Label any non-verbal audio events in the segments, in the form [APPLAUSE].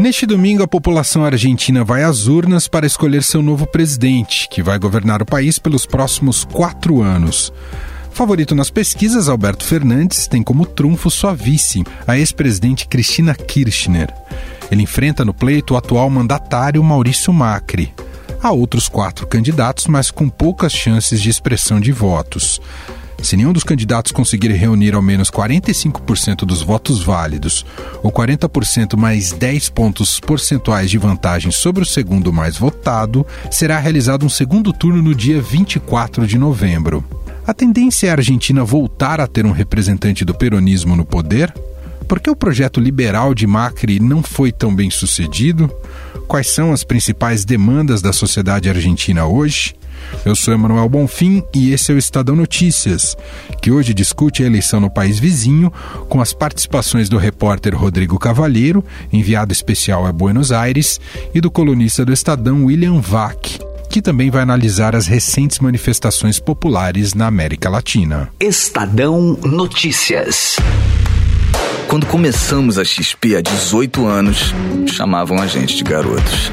Neste domingo, a população argentina vai às urnas para escolher seu novo presidente, que vai governar o país pelos próximos quatro anos. Favorito nas pesquisas, Alberto Fernandes tem como trunfo sua vice, a ex-presidente Cristina Kirchner. Ele enfrenta no pleito o atual mandatário Maurício Macri. Há outros quatro candidatos, mas com poucas chances de expressão de votos. Se nenhum dos candidatos conseguir reunir ao menos 45% dos votos válidos, ou 40% mais 10 pontos percentuais de vantagem sobre o segundo mais votado, será realizado um segundo turno no dia 24 de novembro. A tendência é a Argentina voltar a ter um representante do peronismo no poder? Por que o projeto liberal de Macri não foi tão bem sucedido? Quais são as principais demandas da sociedade argentina hoje? Eu sou Emanuel Bonfim e esse é o Estadão Notícias, que hoje discute a eleição no país vizinho com as participações do repórter Rodrigo Cavalheiro, enviado especial a Buenos Aires, e do colunista do Estadão William Vac, que também vai analisar as recentes manifestações populares na América Latina. Estadão Notícias. Quando começamos a XP há 18 anos, chamavam a gente de garotos.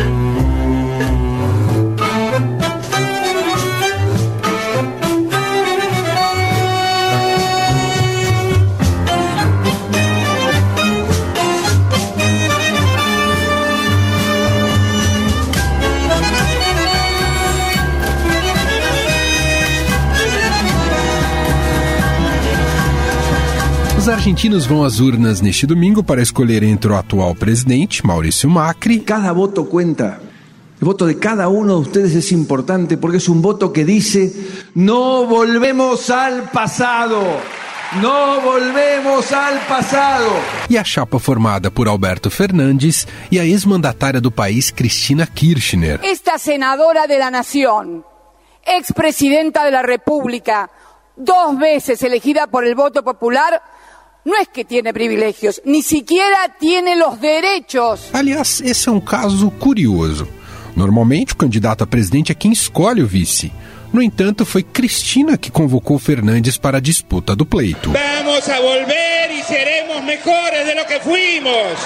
Os argentinos vão às urnas neste domingo para escolher entre o atual presidente, Maurício Macri. Cada voto cuenta. El voto de cada uno de ustedes es importante porque es un voto que dice, no volvemos al pasado. No volvemos al pasado. E a chapa formada por Alberto Fernandes e a ex-mandatária do país, Cristina Kirchner. Esta senadora de la Nación, ex-presidenta de la República, dos veces elegida por el voto popular, no es que tiene privilegios, ni siquiera tiene los derechos. Aliás, esse é um caso curioso. Normalmente, o candidato a presidente é quem escolhe o vice. No entanto, foi Cristina que convocou Fernandes para a disputa do pleito. Vamos a volver e seremos melhores de lo que fuimos.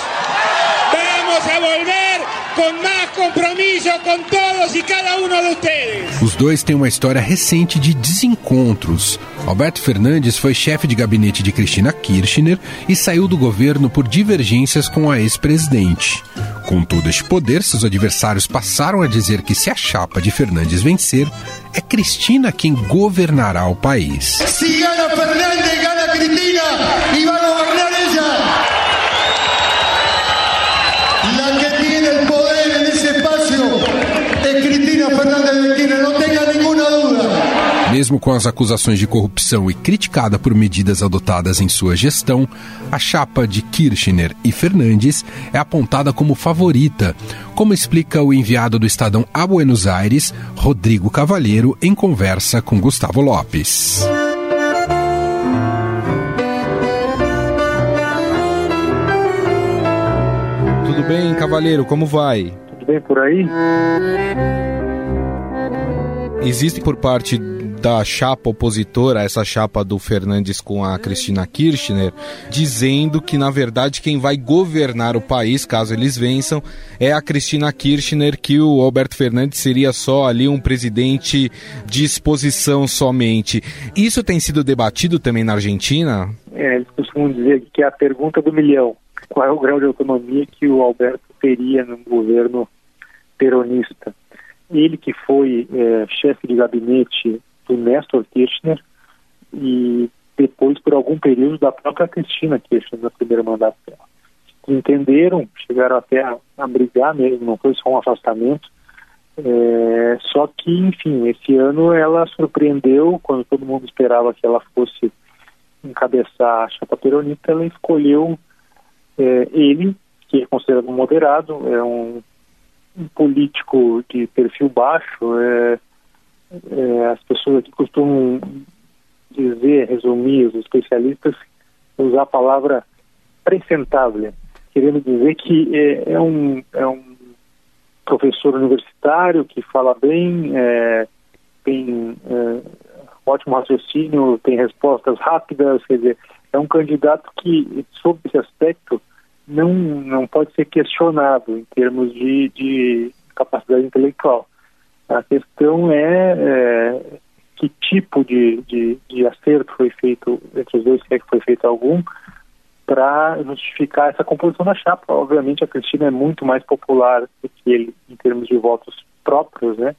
Vamos a volver com mais compromisso com todos e cada um de vocês. Os dois têm uma história recente de desencontros. Alberto Fernandes foi chefe de gabinete de Cristina Kirchner e saiu do governo por divergências com a ex-presidente. Com todo este poder, seus adversários passaram a dizer que se a chapa de Fernandes vencer, é Cristina quem governará o país. Si gana Fernández, gana Cristina y va a Mesmo com as acusações de corrupção e criticada por medidas adotadas em sua gestão, a chapa de Kirchner e Fernandes é apontada como favorita, como explica o enviado do Estadão a Buenos Aires, Rodrigo Cavalheiro, em conversa com Gustavo Lopes. Tudo bem, Cavalheiro? Como vai? Tudo bem por aí? Existe por parte da chapa opositora, essa chapa do Fernandes com a Cristina Kirchner, dizendo que na verdade quem vai governar o país, caso eles vençam, é a Cristina Kirchner, que o Alberto Fernandes seria só ali um presidente de exposição somente. Isso tem sido debatido também na Argentina? É, eles costumam dizer que é a pergunta do milhão. Qual é o grau de autonomia que o Alberto teria num governo peronista? Ele que foi é, chefe de gabinete do Nestor Kirchner e depois, por algum período, da própria Cristina Kirchner, no primeiro mandato dela. Entenderam, chegaram até a, a brigar mesmo, não foi só um afastamento. É, só que, enfim, esse ano ela surpreendeu, quando todo mundo esperava que ela fosse encabeçar a chapa peronista, ela escolheu é, ele, que é considerado moderado, é um um político de perfil baixo. É, é, as pessoas aqui costumam dizer, resumir, os especialistas, usar a palavra presentável, querendo dizer que é, é, um, é um professor universitário que fala bem, é, tem é, ótimo raciocínio, tem respostas rápidas, quer dizer, é um candidato que, sob esse aspecto, não, não pode ser questionado em termos de, de capacidade intelectual. A questão é, é que tipo de, de, de, acerto foi feito entre os dois, se é que foi feito algum, para justificar essa composição da chapa. Obviamente a Cristina é muito mais popular do que ele em termos de votos próprios, né?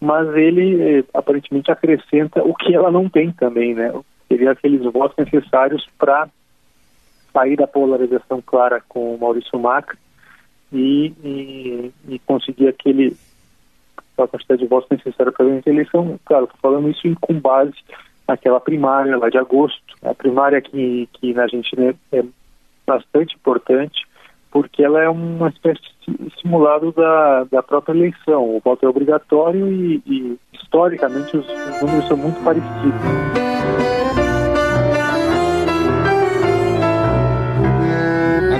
Mas ele eh, aparentemente acrescenta o que ela não tem também, né? Seria aqueles votos necessários para sair da polarização clara com o Maurício Macri e, e, e conseguir aquele a quantidade de votos necessária para a eleição. Claro, estou falando isso com base naquela primária lá de agosto, a primária que, que na Argentina é, é bastante importante, porque ela é uma espécie de simulado da, da própria eleição. O voto é obrigatório e, e historicamente, os, os números são muito parecidos.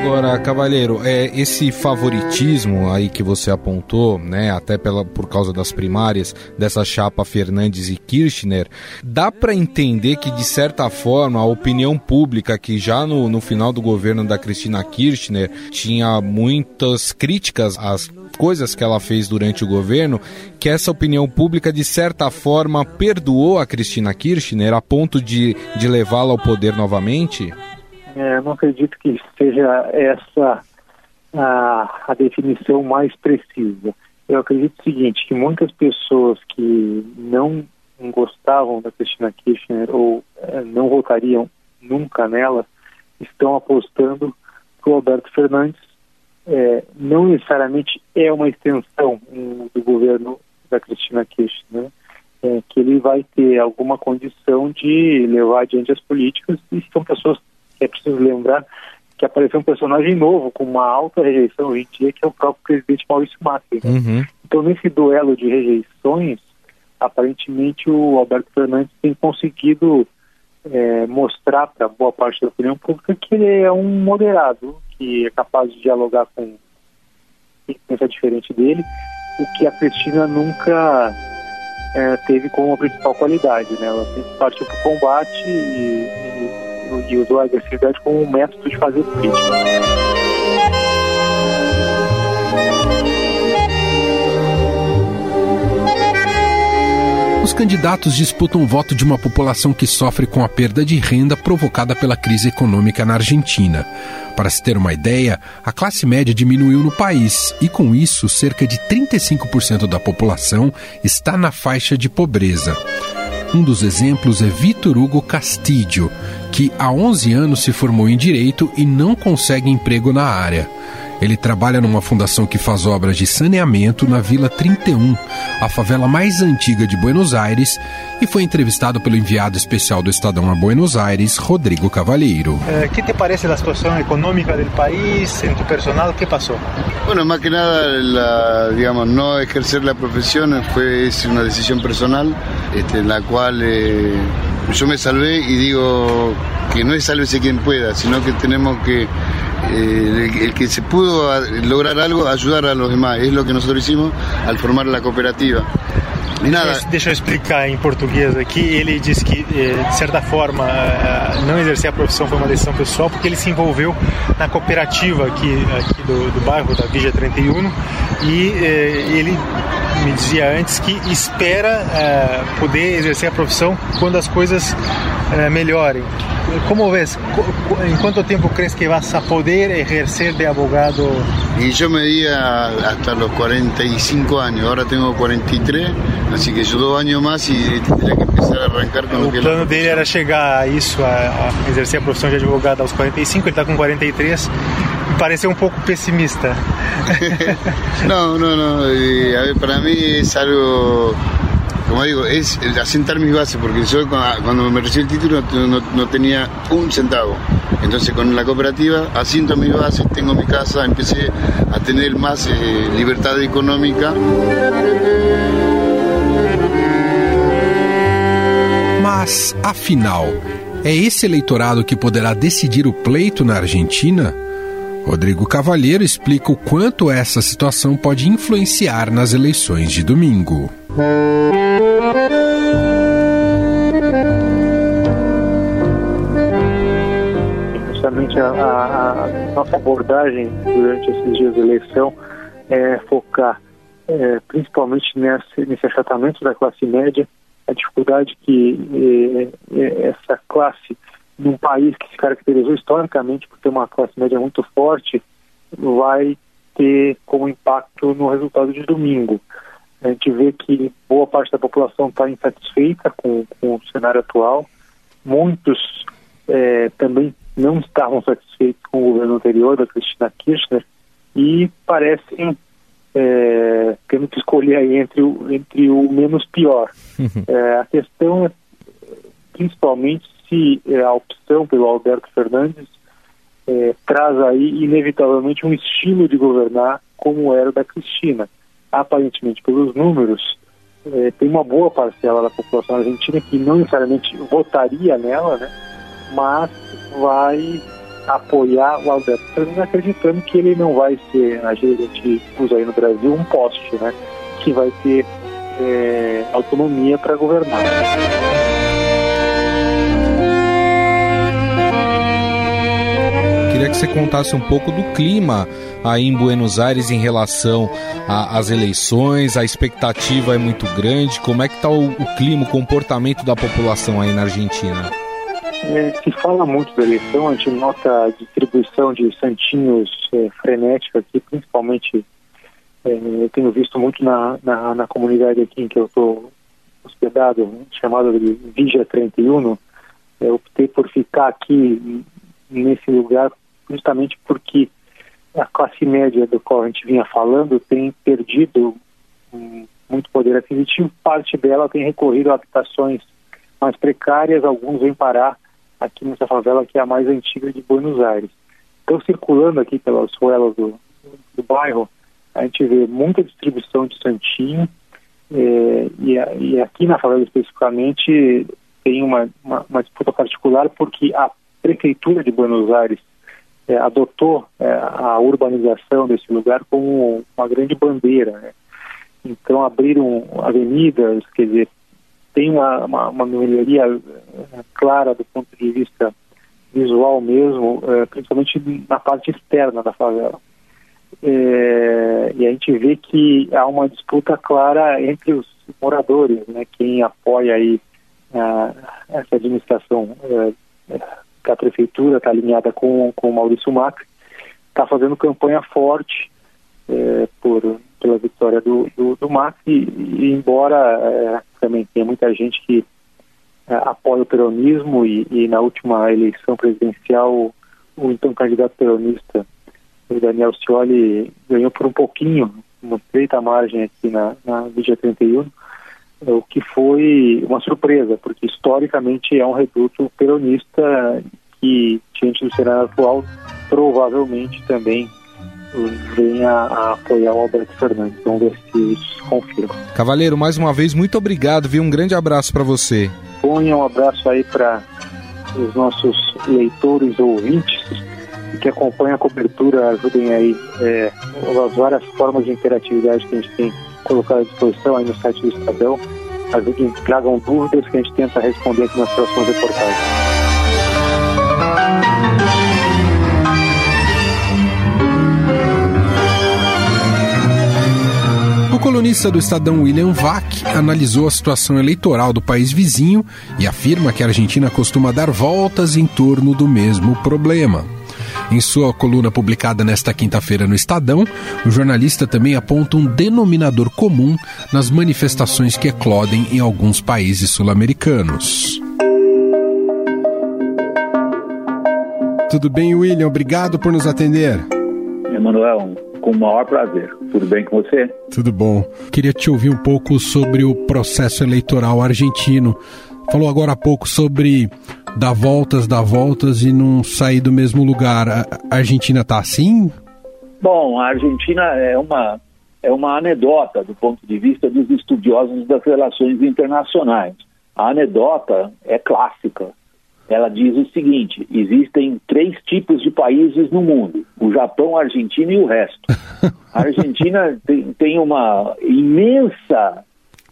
Agora, Cavalheiro, é, esse favoritismo aí que você apontou, né, até pela, por causa das primárias, dessa chapa Fernandes e Kirchner, dá para entender que, de certa forma, a opinião pública, que já no, no final do governo da Cristina Kirchner tinha muitas críticas às coisas que ela fez durante o governo, que essa opinião pública, de certa forma, perdoou a Cristina Kirchner a ponto de, de levá-la ao poder novamente? É, não acredito que seja essa a, a definição mais precisa. Eu acredito o seguinte, que muitas pessoas que não gostavam da Cristina Kirchner ou é, não votariam nunca nela, estão apostando que o Alberto Fernandes é, não necessariamente é uma extensão do governo da Cristina Kirchner, né? é, que ele vai ter alguma condição de levar adiante as políticas e são pessoas é preciso lembrar que apareceu um personagem novo com uma alta rejeição hoje em dia, que é o próprio presidente Maurício Macri. Né? Uhum. Então, nesse duelo de rejeições, aparentemente o Alberto Fernandes tem conseguido é, mostrar para boa parte da opinião pública que ele é um moderado, que é capaz de dialogar com quem pensa diferente dele, o que a Cristina nunca é, teve como principal qualidade. Né? Ela sempre partiu para o combate e, e usou a agressividade como um método de fazer política. Os candidatos disputam o voto de uma população que sofre com a perda de renda provocada pela crise econômica na Argentina. Para se ter uma ideia, a classe média diminuiu no país e, com isso, cerca de 35% da população está na faixa de pobreza. Um dos exemplos é Vitor Hugo Castillo, que há 11 anos se formou em direito e não consegue emprego na área. Ele trabalha numa fundação que faz obras de saneamento na Vila 31, a favela mais antiga de Buenos Aires, e foi entrevistado pelo enviado especial do Estadão a Buenos Aires, Rodrigo Cavalheiro. Eh, ¿Qué te parece la situación económica del país, en tu personal? ¿Qué pasó? Bueno, más que nada, la, digamos, no ejercer la profesión fue una decisión personal, este, en la cual eh, yo me salvé y digo que no es sálvese quien pueda, sino que tenemos que eh, el, el, que se pudo lograr algo, ayudar a los demás. Es lo que nosotros hicimos al formar la cooperativa. Nada. Deixa eu explicar em português aqui. Ele disse que, eh, de certa forma, eh, não exercer a profissão foi uma decisão pessoal porque ele se envolveu na cooperativa aqui, aqui do, do bairro da Vigia 31 e ele me dizia antes que espera poder exercer a profissão quando as coisas melhorem. ¿Cómo ves? ¿En cuánto tiempo crees que vas a poder ejercer de abogado? Y yo me di hasta los 45 años, ahora tengo 43, así que yo dos años más y tendría que empezar a arrancar con o lo que... O plano dele era chegar a isso, a, a exercer a profissão de advogado aos 45, ele está com 43, me pareceu um pouco pessimista. no, no, no, a ver, para mí es algo como digo, es asentar mis bases, porque yo cuando me recibí el título no, no tenía un centavo. Entonces con la cooperativa asiento mi base, tengo mi casa, empecé a tener más eh, libertad económica. Mas, afinal, é esse eleitorado que poderá decidir o pleito na Argentina? Rodrigo Cavalheiro explica o quanto essa situação pode influenciar nas eleições de domingo. A, a, nossa abordagem durante esses dias de eleição é focar é, principalmente nesse, nesse achatamento da classe média, a dificuldade que é, é, essa classe num país que se caracterizou historicamente por ter uma classe média muito forte, vai ter como impacto no resultado de domingo. A gente vê que boa parte da população está insatisfeita com, com, o cenário atual. Muitos é, também não estavam satisfeitos com o governo anterior, da Cristina Kirchner, e parecem é, tendo que escolher aí entre o, entre o menos pior. É, a questão é principalmente se é, a opção pelo Alberto Fernandes é, traz aí inevitavelmente um estilo de governar como era o da Cristina. Aparentemente, pelos números, é, tem uma boa parcela da população argentina que não necessariamente votaria nela, né, mas vai apoiar o Alberto acreditando que ele não vai ser, a gente usa aí no Brasil, um poste, né, que vai ter é, autonomia para governar. Queria que você contasse um pouco do clima aí em Buenos Aires em relação às eleições. A expectativa é muito grande. Como é que está o, o, clima, o comportamento da população aí na Argentina? É, se fala muito da eleição, a gente nota a distribuição de santinhos é, frenética aqui, principalmente é, eu tenho visto muito na, na, na, comunidade aqui em que eu estou hospedado, chamada de Vigia 31. Eu optei por ficar aqui nesse lugar justamente porque a classe média do qual a gente vinha falando tem perdido muito poder aquisitivo, parte dela tem recorrido a habitações mais precárias, alguns vêm parar aqui nessa favela que é a mais antiga de Buenos Aires. Então, circulando aqui pelas ruelas do, do bairro, a gente vê muita distribuição de santinho, é, e, e, aqui na favela especificamente tem uma, uma, uma disputa particular porque a prefeitura de Buenos Aires é, adotou é, a urbanização desse lugar como uma grande bandeira. Né? Então abriram avenidas, quer dizer, tem uma, uma, uma, melhoria é, clara do ponto de vista visual mesmo, é, principalmente na parte externa da favela. É, e a gente vê que há uma disputa clara entre os moradores, né, quem apoia aí essa administração é, que a prefeitura está alinhada com, com o Maurício Macri, está fazendo campanha forte é, por, pela vitória do, do, do Macri, e, embora é, também tenha muita gente que é, apoia o peronismo, e, e, na última eleição presidencial, o, então candidato peronista, o Daniel Scioli, ganhou por um pouquinho, uma estreita margem aqui na, na Vídea 31, o que foi uma surpresa, porque historicamente é um reduto peronista que, diante do cenário atual, provavelmente também venha a apoiar o Alberto Fernandes. Vamos ver se isso se confirma. Cavaleiro, mais uma vez, muito obrigado, viu? Um grande abraço para você. Ponha um abraço aí para os nossos leitores ouvintes que acompanham a cobertura, ajudem aí é, as várias formas de interatividade que a gente tem colocado à disposição aí no site do Estadão. Ajudem, tragam dúvidas que a gente tenta responder aqui nas próximas reportagens. Colunista do Estadão William Vac analisou a situação eleitoral do país vizinho e afirma que a Argentina costuma dar voltas em torno do mesmo problema. Em sua coluna publicada nesta quinta-feira no Estadão, o jornalista também aponta um denominador comum nas manifestações que eclodem em alguns países sul-americanos. Tudo bem, William? Obrigado por nos atender. Emanuel, com o maior prazer. Tudo bem com você? Tudo bom. Queria te ouvir um pouco sobre o processo eleitoral argentino. Falou agora há pouco sobre dar voltas, dar voltas e não sair do mesmo lugar. A Argentina está assim? Bom, a Argentina é uma, é uma anedota do ponto de vista dos estudiosos das relações internacionais. A anedota é clássica. Ela diz o seguinte: existem três tipos de países no mundo: o Japão, a Argentina e o resto. A Argentina [LAUGHS] tem, tem uma imensa,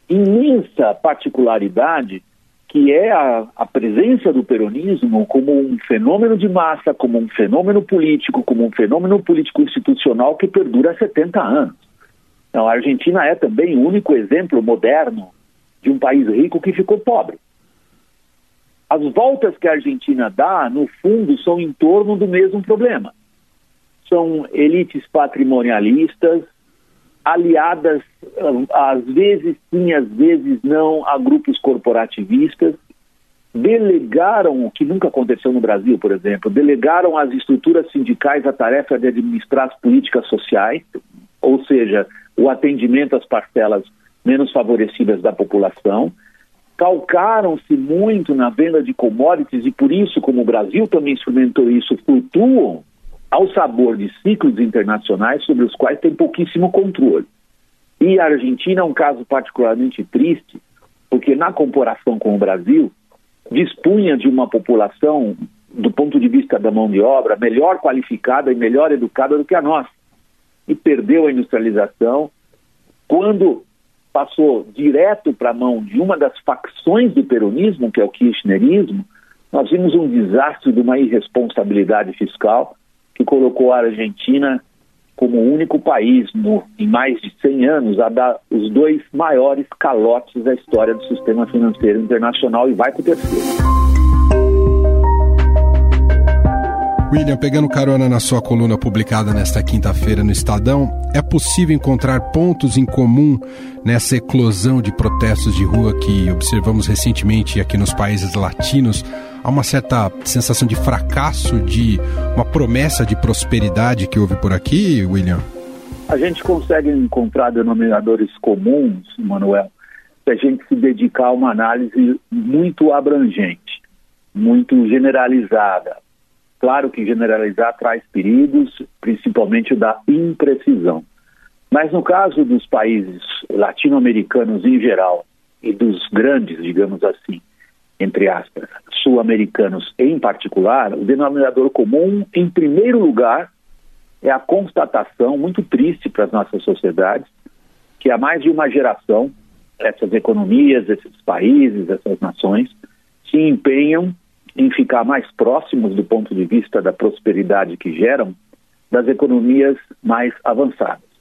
imensa particularidade que é a, a, presença do peronismo como um fenômeno de massa, como um fenômeno político, como um fenômeno político institucional que perdura há 70 anos. Então, a Argentina é também o único exemplo moderno de um país rico que ficou pobre. As voltas que a Argentina dá, no fundo, são em torno do mesmo problema. São elites patrimonialistas, aliadas, às vezes sim, às vezes não, a grupos corporativistas, delegaram, o que nunca aconteceu no Brasil, por exemplo, delegaram às estruturas sindicais a tarefa de administrar as políticas sociais, ou seja, o atendimento às parcelas menos favorecidas da população, calcaram-se muito na venda de commodities e por isso, como o Brasil também experimentou isso, flutuam ao sabor de ciclos internacionais sobre os quais tem pouquíssimo controle. E a Argentina é um caso particularmente triste, porque na comparação com o Brasil, dispunha de uma população, do ponto de vista da mão de obra, melhor qualificada e melhor educada do que a nossa. E perdeu a industrialização quando passou direto para a mão de uma das facções do peronismo, que é o kirchnerismo, nós vimos um desastre de uma irresponsabilidade fiscal que colocou a Argentina como o único país no, em mais de 100 anos a dar os dois maiores calotes da história do sistema financeiro internacional e vai para o terceiro. William, pegando carona na sua coluna publicada nesta quinta-feira no Estadão, é possível encontrar pontos em comum nessa eclosão de protestos de rua que observamos recentemente aqui nos países latinos? Há uma certa sensação de fracasso, de uma promessa de prosperidade que houve por aqui, William? A gente consegue encontrar denominadores comuns, Manuel, se a gente se dedicar a uma análise muito abrangente, muito generalizada Claro que generalizar traz perigos, principalmente da imprecisão. Mas no caso dos países latino-americanos em geral e dos grandes, digamos assim, entre aspas, sul-americanos em particular, o denominador comum, em primeiro lugar, é a constatação muito triste para as nossas sociedades que há mais de uma geração essas economias, esses países, essas nações se empenham em ficar mais próximos do ponto de vista da prosperidade que geram das economias mais avançadas.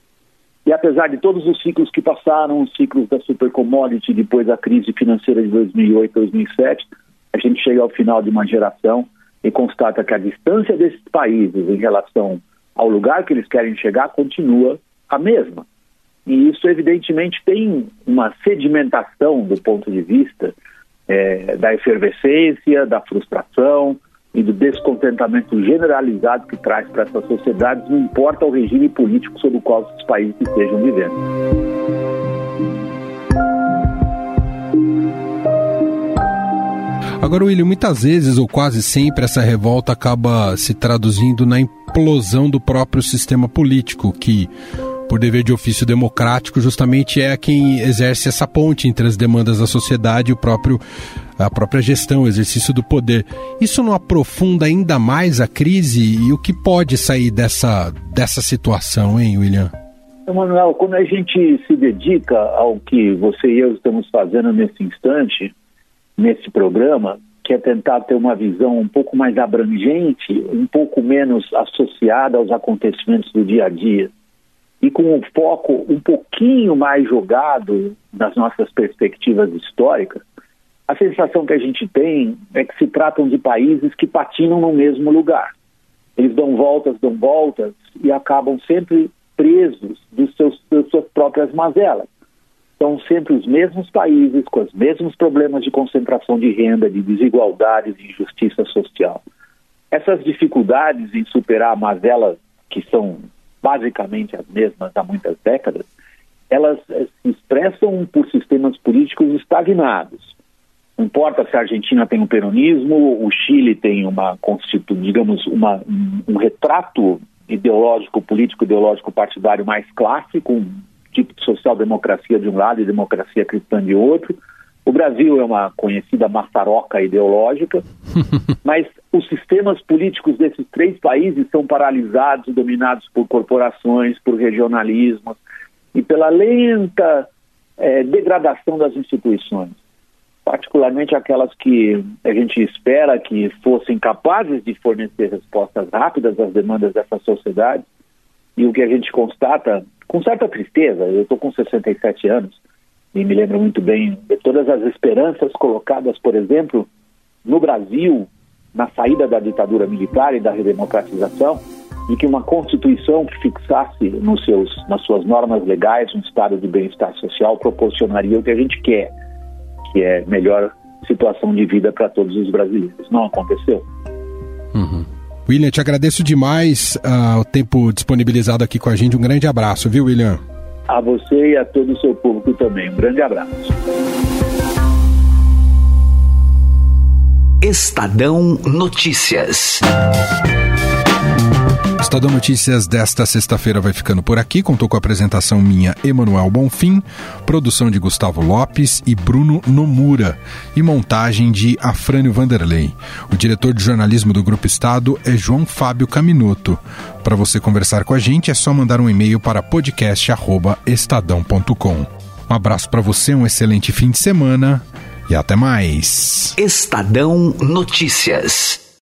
E apesar de todos os ciclos que passaram, os ciclos da super commodity, depois a crise financeira de 2008, 2007, a gente chega ao final de uma geração e constata que a distância desses países em relação ao lugar que eles querem chegar continua a mesma. E isso, evidentemente, tem uma sedimentação do ponto de vista é, da efervescência, da frustração e do descontentamento generalizado que traz para essas sociedades, não importa o regime político sob o qual esses países estejam vivendo. Agora, William, muitas vezes ou quase sempre essa revolta acaba se traduzindo na implosão do próprio sistema político, que por dever de ofício democrático, justamente é quem exerce essa ponte entre as demandas da sociedade e o próprio, a própria gestão, o exercício do poder. Isso não aprofunda ainda mais a crise e o que pode sair dessa, dessa situação, hein, William? Manuel, quando a gente se dedica ao que você e eu estamos fazendo nesse instante, nesse programa, que é tentar ter uma visão um pouco mais abrangente, um pouco menos associada aos acontecimentos do dia a dia, e com um foco um pouquinho mais jogado nas nossas perspectivas históricas, a sensação que a gente tem é que se tratam de países que patinam no mesmo lugar. Eles dão voltas, dão voltas e acabam sempre presos dos seus, das suas próprias mazelas. São sempre os mesmos países com os mesmos problemas de concentração de renda, de desigualdades, de injustiça social. Essas dificuldades em superar mazelas que são basicamente as mesmas há muitas décadas, elas eh, se expressam por sistemas políticos estagnados, Não importa se a Argentina tem um peronismo, o Chile tem uma digamos, uma, um retrato ideológico, político, ideológico partidário mais clássico, um tipo de social-democracia de um lado e democracia cristã de outro. O Brasil é uma conhecida maçaroca ideológica, [LAUGHS] mas os sistemas políticos desses três países são paralisados dominados por corporações, por regionalismos e pela lenta é, degradação das instituições particularmente aquelas que a gente espera que fossem capazes de fornecer respostas rápidas às demandas dessa sociedade. E o que a gente constata, com certa tristeza, eu estou com 67 anos e me lembro muito bem de todas as esperanças colocadas, por exemplo, no Brasil, na saída da ditadura militar e da redemocratização, e que uma constituição que fixasse nos seus, nas suas normas legais um estado de bem-estar social proporcionaria o que a gente quer, que é melhor situação de vida para todos os brasileiros. Não aconteceu. Uhum. William, te agradeço demais uh, o tempo disponibilizado aqui com a gente. Um grande abraço, viu, William? A você e a todo o seu público também. Um grande abraço. Estadão Notícias. Estadão Notícias desta sexta-feira vai ficando por aqui. Contou com a apresentação minha, Emanuel Bonfim, produção de Gustavo Lopes e Bruno Nomura e montagem de Afrânio Vanderlei. O diretor de jornalismo do Grupo Estado é João Fábio Caminoto. Para você conversar com a gente é só mandar um e-mail para podcast@estadão.com. Um abraço para você, um excelente fim de semana e até mais. Estadão Notícias.